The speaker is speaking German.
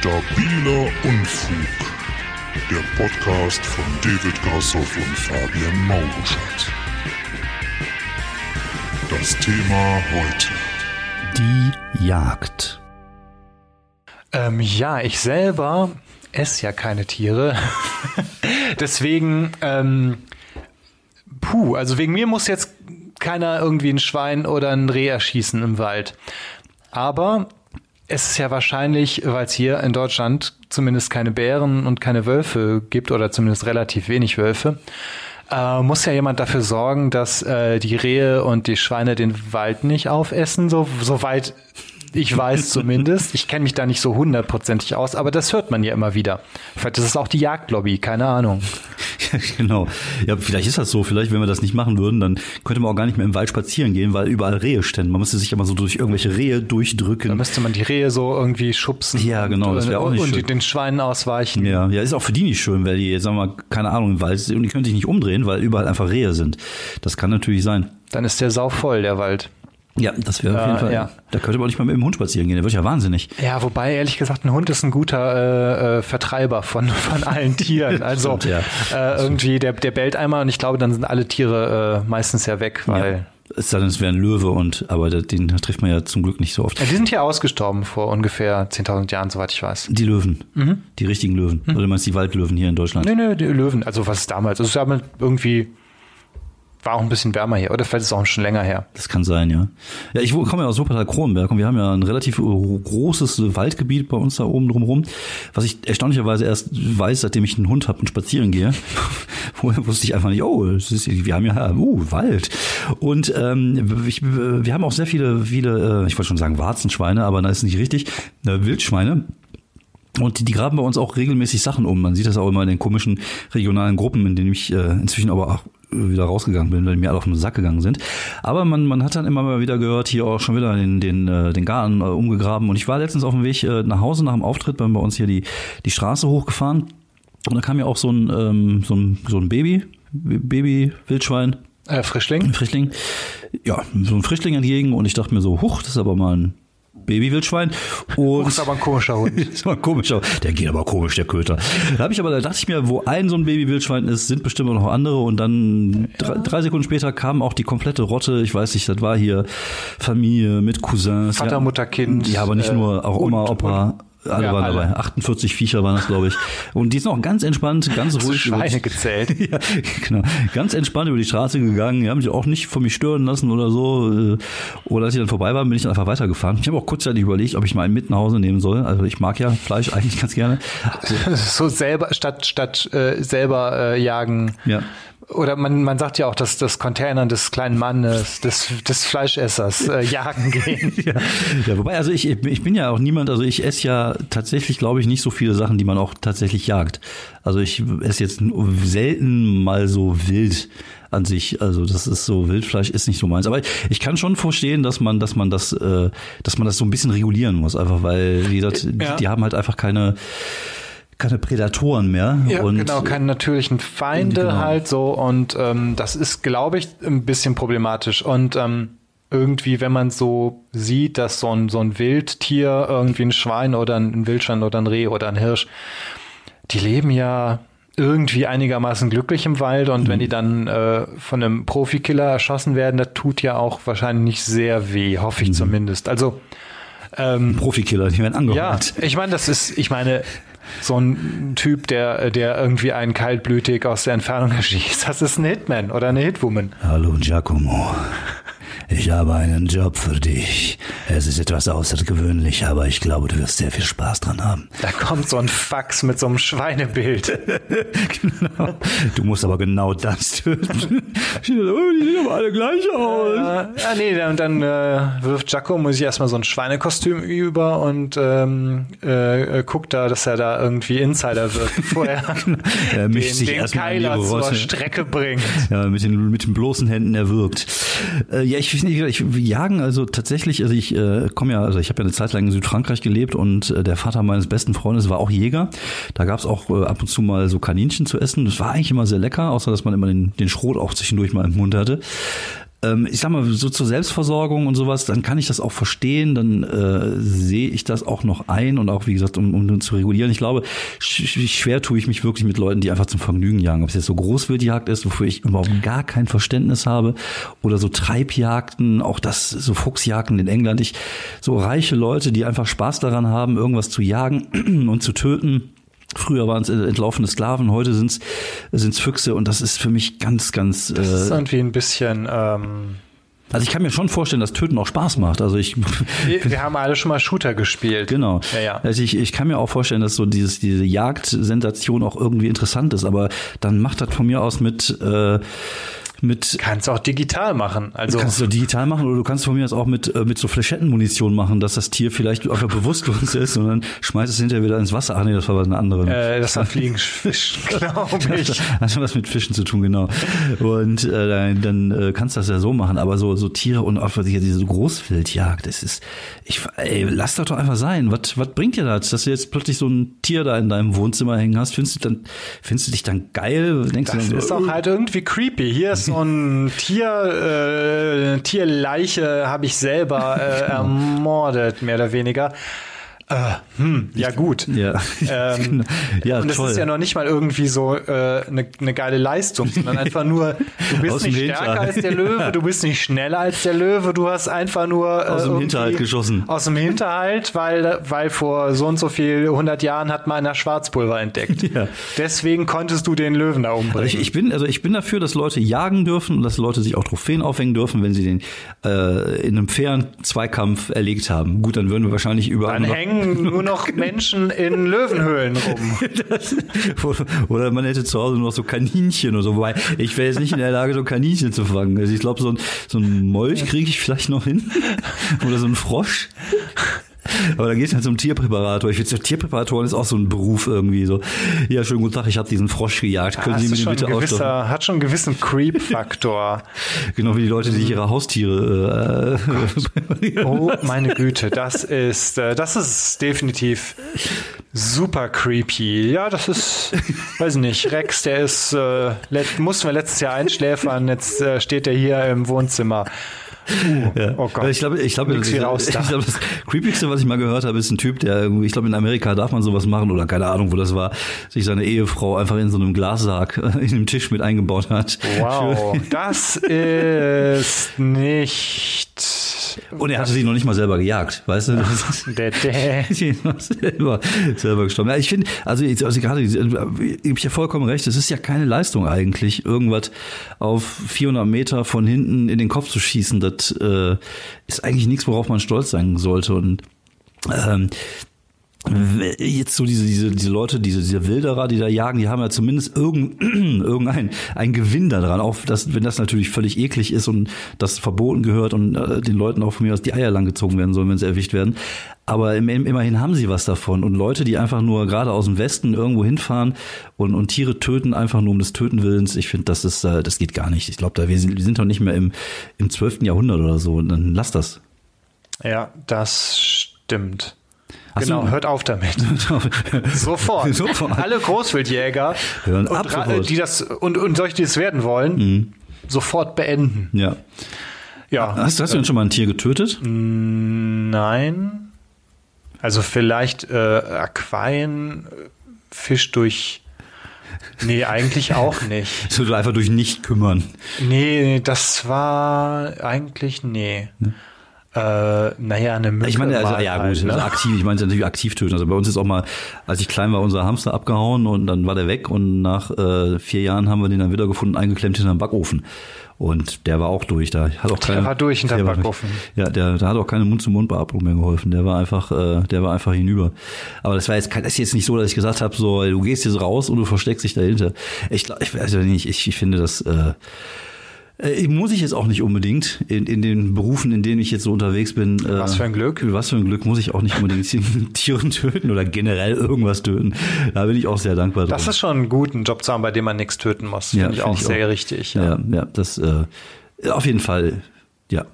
Stabiler Unfug. Der Podcast von David Grassoff und Fabian Mauruschat. Das Thema heute. Die Jagd. Ähm, ja, ich selber esse ja keine Tiere. Deswegen, ähm, puh, also wegen mir muss jetzt keiner irgendwie ein Schwein oder ein Reh erschießen im Wald. Aber es ist ja wahrscheinlich, weil es hier in Deutschland zumindest keine Bären und keine Wölfe gibt oder zumindest relativ wenig Wölfe, äh, muss ja jemand dafür sorgen, dass äh, die Rehe und die Schweine den Wald nicht aufessen, so soweit ich weiß zumindest. Ich kenne mich da nicht so hundertprozentig aus, aber das hört man ja immer wieder. Vielleicht ist es auch die Jagdlobby, keine Ahnung. Ja, genau. Ja, vielleicht ist das so. Vielleicht, wenn wir das nicht machen würden, dann könnte man auch gar nicht mehr im Wald spazieren gehen, weil überall Rehe ständen. Man müsste sich immer so durch irgendwelche Rehe durchdrücken. Da müsste man die Rehe so irgendwie schubsen. Ja, genau, das wäre auch nicht und schön. den Schweinen ausweichen. Ja, ja, ist auch für die nicht schön, weil die, sagen wir mal, keine Ahnung, im Wald sind und die können sich nicht umdrehen, weil überall einfach Rehe sind. Das kann natürlich sein. Dann ist der Sau voll, der Wald. Ja, das wäre auf jeden Äh, Fall. ja. Da könnte man auch nicht mal mit dem Hund spazieren gehen. Der wird ja wahnsinnig. Ja, wobei ehrlich gesagt, ein Hund ist ein guter äh, äh, Vertreiber von, von allen Tieren. Also Stimmt, ja. äh, irgendwie, der, der bellt einmal und ich glaube, dann sind alle Tiere äh, meistens ja weg, weil Ja. Es sei denn, es wäre ein Löwe und, aber den trifft man ja zum Glück nicht so oft. Ja, die sind hier ausgestorben vor ungefähr 10.000 Jahren, soweit ich weiß. Die Löwen. Die richtigen Löwen. Oder du meinst die Waldlöwen hier in Deutschland? Nee, nee, die Löwen, also was ist damals? Also es ist damals irgendwie, war auch ein bisschen wärmer hier. Oder vielleicht ist es auch schon länger her. Das kann sein, ja. Ja, ich komme ja aus Wuppertal Kronenberg und wir haben ja ein relativ äh, großes Waldgebiet bei uns da oben drumherum, was ich erstaunlicherweise erst weiß, seitdem ich einen Hund habe und spazieren gehe. Vorher wusste ich einfach nicht, oh, ist, wir haben ja, uh, Wald. Und ähm, ich, wir haben auch sehr viele, viele, äh, ich wollte schon sagen Warzenschweine, aber das ist nicht richtig, äh, Wildschweine. Und die, die graben bei uns auch regelmäßig Sachen um. Man sieht das auch immer in den komischen regionalen Gruppen, in denen ich äh, inzwischen aber auch wieder rausgegangen bin, weil die mir alle auf den Sack gegangen sind. Aber man, man hat dann immer mal wieder gehört, hier auch schon wieder den, den, äh, den Garten äh, umgegraben. Und ich war letztens auf dem Weg äh, nach Hause nach dem Auftritt, bin bei uns hier die, die Straße hochgefahren. Und da kam mir auch so ein, ähm, so ein, so ein Baby, Baby-Wildschwein, Äh, Frischling? ein Frischling, ja, so ein Frischling entgegen. Und ich dachte mir so, huch, das ist aber mal ein Baby-Wildschwein. Und Das ist aber ein komischer Hund. das war komisch, aber der geht aber komisch, der Köter. Da habe ich aber, da dachte ich mir, wo ein so ein Baby-Wildschwein ist, sind bestimmt auch noch andere. Und dann drei, drei Sekunden später kam auch die komplette Rotte. Ich weiß nicht, das war hier Familie mit Cousins. Vater, ja, Mutter, Kind. Ja, aber nicht äh, nur, auch Oma, und- Opa. Alle Ja, waren alle. dabei. 48 Viecher waren das, glaube ich. Und die sind auch ganz entspannt, ganz ruhig. Schweine gezählt. ja, genau. Ganz entspannt über die Straße gegangen. Die haben sich auch nicht von mir stören lassen oder so. äh, Oder als ich dann vorbei war, bin ich dann einfach weitergefahren. Ich habe auch kurzzeitig überlegt, ob ich mal einen mit nach Hause nehmen soll. Also ich mag ja Fleisch eigentlich ganz gerne. so selber, statt, statt äh, selber äh, jagen. Ja. Oder man, man sagt ja auch, dass das Containern des kleinen Mannes, des, des Fleischessers äh, jagen gehen. Ja. ja, wobei, also ich, ich bin ja auch niemand, also ich esse ja tatsächlich, glaube ich, nicht so viele Sachen, die man auch tatsächlich jagt. Also ich esse jetzt selten mal so wild an sich. Also das ist so, Wildfleisch ist nicht so meins. Aber ich kann schon verstehen, dass man, dass man das, äh, dass man das so ein bisschen regulieren muss, einfach weil, wie gesagt, Ja. die, die haben halt einfach keine, keine Prädatoren mehr. Ja, und genau, keine natürlichen Feinde Genau. halt so. Und ähm, das ist, glaube ich, ein bisschen problematisch. Und ähm, irgendwie, wenn man so sieht, dass so ein, so ein Wildtier, irgendwie ein Schwein oder ein Wildschwein oder ein Reh oder ein Hirsch, die leben ja irgendwie einigermaßen glücklich im Wald und wenn die dann äh, von einem Profikiller erschossen werden, das tut ja auch wahrscheinlich nicht sehr weh, hoffe ich zumindest. Also ähm, Profikiller, die werden ja, angehört. ich meine, das ist, ich meine, so ein Typ, der, der irgendwie einen kaltblütig aus der Entfernung erschießt, das ist ein Hitman oder eine Hitwoman. Hallo Giacomo. Ich habe einen Job für dich. Es ist etwas außergewöhnlich, aber ich glaube, du wirst sehr viel Spaß dran haben. Da kommt so ein Fax mit so einem Schweinebild. Genau. Du musst aber genau das töten. Die sehen aber alle gleich aus. Äh, ja, nee, und dann äh, wirft Giacomo sich erstmal so ein Schweinekostüm über und ähm, äh, äh, guckt da, dass er da irgendwie Insider wird, bevor er Er mischt den, sich den Keiler zur. Strecke bringt. Ja, mit den, mit den bloßen Händen erwürgt. Äh, ja, ich, ich, ich wir jagen also tatsächlich, also ich äh, komme ja, also ich habe ja eine Zeit lang in Südfrankreich gelebt und äh, der Vater meines besten Freundes war auch Jäger. Da gab's auch äh, ab und zu mal so Kaninchen zu essen. Das war eigentlich immer sehr lecker, außer dass man immer den, den Schrot auch zwischendurch mal im Mund hatte. Ähm, ich sag mal, so zur Selbstversorgung und sowas, dann kann ich das auch verstehen, dann äh, sehe ich das auch noch ein und auch, wie gesagt, um, um zu regulieren. Ich glaube, sch schwer tue ich mich wirklich mit Leuten, die einfach zum Vergnügen jagen. Ob es jetzt so Großwildjagd ist, wofür ich überhaupt gar kein Verständnis habe, oder so Treibjagden, auch das, so Fuchsjagden in England. Ich, so reiche Leute, die einfach Spaß daran haben, irgendwas zu jagen und zu töten. Früher waren es entlaufene Sklaven, heute sind es Füchse und das ist für mich ganz, ganz. Das ist irgendwie ein bisschen. Ähm also ich kann mir schon vorstellen, dass Töten auch Spaß macht. Also ich wir, wir haben alle schon mal Shooter gespielt. Genau. Ja, ja. Also ich, ich kann mir auch vorstellen, dass so dieses diese Jagdsensation auch irgendwie interessant ist. Aber dann macht das von mir aus mit äh, mit. Kannst auch digital machen. Also du kannst es digital machen oder du kannst von mir aus auch mit, äh, mit so Flächettenmunition machen, dass das Tier vielleicht einfach bewusstlos ist und dann schmeißt es hinterher wieder ins Wasser. Ach nee, das war was eine andere. Äh, das war Fliegenfisch, glaube ich. Das hat was mit Fischen zu tun, genau. Und äh, dann, dann äh, kannst du das ja so machen, aber so, so Tiere und auch diese Großwildjagd, das ist, ich, ey, lass das doch einfach sein. Was, was bringt dir das, dass du jetzt plötzlich so ein Tier da in deinem Wohnzimmer hängen hast? Findest du dann, findest du dich dann geil? Denkst das du dann ist so, auch halt irgendwie creepy. Hier ist so ein Tier, äh, Tierleiche habe ich selber äh, ermordet, mehr oder weniger. Äh, hm, ja gut. Ja, Ähm, ja und es toll. ist ja noch nicht mal irgendwie so eine äh, ne, ne geile Leistung, sondern einfach nur, du bist nicht stärker Hinterhalt. als der Löwe, du bist nicht schneller als der Löwe, du hast einfach nur äh, Aus dem Hinterhalt geschossen. Aus dem Hinterhalt, weil, weil vor so und so viel 100 Jahren hat man einer Schwarzpulver entdeckt. Ja. Deswegen konntest du den Löwen da umbringen. Also ich, ich bin also ich bin dafür, dass Leute jagen dürfen und dass Leute sich auch Trophäen aufhängen dürfen, wenn sie den äh, in einem fairen Zweikampf erlegt haben. Gut, dann würden wir wahrscheinlich überall Dann noch, hängen nur noch Menschen in Löwenhöhlen rum. oder man hätte zu Hause nur noch so Kaninchen oder so. Wobei ich wäre jetzt nicht in der Lage, so Kaninchen zu fangen. Also ich glaube, so ein, so ein Molch kriege ich vielleicht noch hin oder so ein Frosch. Aber da geht es halt zum Tierpräparator. Ich finde, so Tierpräparatoren ist auch so ein Beruf irgendwie so. Ja, schönen guten Tag, ich habe diesen Frosch gejagt. Können Das Sie mir den bitte gewisser, hat schon einen gewissen Creep-Faktor. Genau wie die Leute, die ihre Haustiere äh, Oh meine Güte, das ist, äh, das ist definitiv super creepy. Ja, das ist, weiß ich nicht, Rex, der ist, äh, mussten wir letztes Jahr einschläfern, jetzt äh, steht er hier im Wohnzimmer. Ja. Oh Gott. Ich glaube, ich glaube, ich, glaube, das creepigste, was ich mal gehört habe, ist ein Typ, der irgendwie, ich glaube, in Amerika darf man sowas machen oder keine Ahnung, wo das war, sich seine Ehefrau einfach in so einem Glassarg in dem Tisch mit eingebaut hat. Wow, das ist nicht Und er hatte sie noch nicht mal selber gejagt, weißt du? Ist- der, der. Selber, selber gestorben. Ja, ich finde, also, also gerade, ich habe ja vollkommen recht, es ist ja keine Leistung eigentlich, irgendwas auf 400 Meter von hinten in den Kopf zu schießen. Das äh, ist eigentlich nichts, worauf man stolz sein sollte. Und ähm, jetzt so diese, diese, diese Leute, diese, diese Wilderer, die da jagen, die haben ja zumindest irgend, irgendein ein Gewinn daran, auch das, wenn das natürlich völlig eklig ist und das verboten gehört und äh, den Leuten auch von mir aus die Eier langgezogen werden sollen, wenn sie erwischt werden. Aber im, im, immerhin haben sie was davon. Und Leute, die einfach nur gerade aus dem Westen irgendwo hinfahren und, und Tiere töten, einfach nur um des Töten Willens, ich finde, das ist, äh, das geht gar nicht. Ich glaube, da wir sind, wir sind doch nicht mehr im, im 12. Jahrhundert oder so. Und dann lass das. Ja, das stimmt. Hast genau, hört auf damit. Sofort. Sofort. Alle Großwildjäger, Hören und, ab sofort. Mhm. die das und, und solche, die es werden wollen, sofort beenden. Ja. Ja. Hast, hast du denn schon mal ein Tier getötet? Nein. Also vielleicht äh, Aquarien, äh, Fisch durch. Nee, eigentlich auch nicht. So einfach durch nicht kümmern. Nee, das war eigentlich nee. Äh, naja, eine Mücke. Ich meine, also, ja gut, halt, ne? also aktiv, ich meine natürlich aktiv töten. Also bei uns ist auch mal, als ich klein war, unser Hamster abgehauen und dann war der weg und nach äh, vier Jahren haben wir den dann wieder gefunden, eingeklemmt hinter dem Backofen. Und der war auch durch. Da hat auch keine, war durch hinterm der Backofen. Ja, der, da hat auch keine Mund-zu-Mund-Beatmung mehr geholfen. Der war einfach, äh, der war einfach hinüber. Aber das war jetzt, das ist jetzt nicht so, dass ich gesagt habe, so, du gehst jetzt raus und du versteckst dich dahinter. Ich, ich weiß ja nicht, ich, ich finde das, äh, äh, muss ich jetzt auch nicht unbedingt in, in den Berufen, in denen ich jetzt so unterwegs bin. Äh, Was für ein Glück. Was für ein Glück muss ich auch nicht unbedingt Tieren töten oder generell irgendwas töten. Da bin ich auch sehr dankbar drum. Das ist schon ein guter Job zu haben, bei dem man nichts töten muss. Ja, Finde ich find auch ich sehr auch. richtig. Ja. ja, ja, das äh, auf jeden Fall, ja.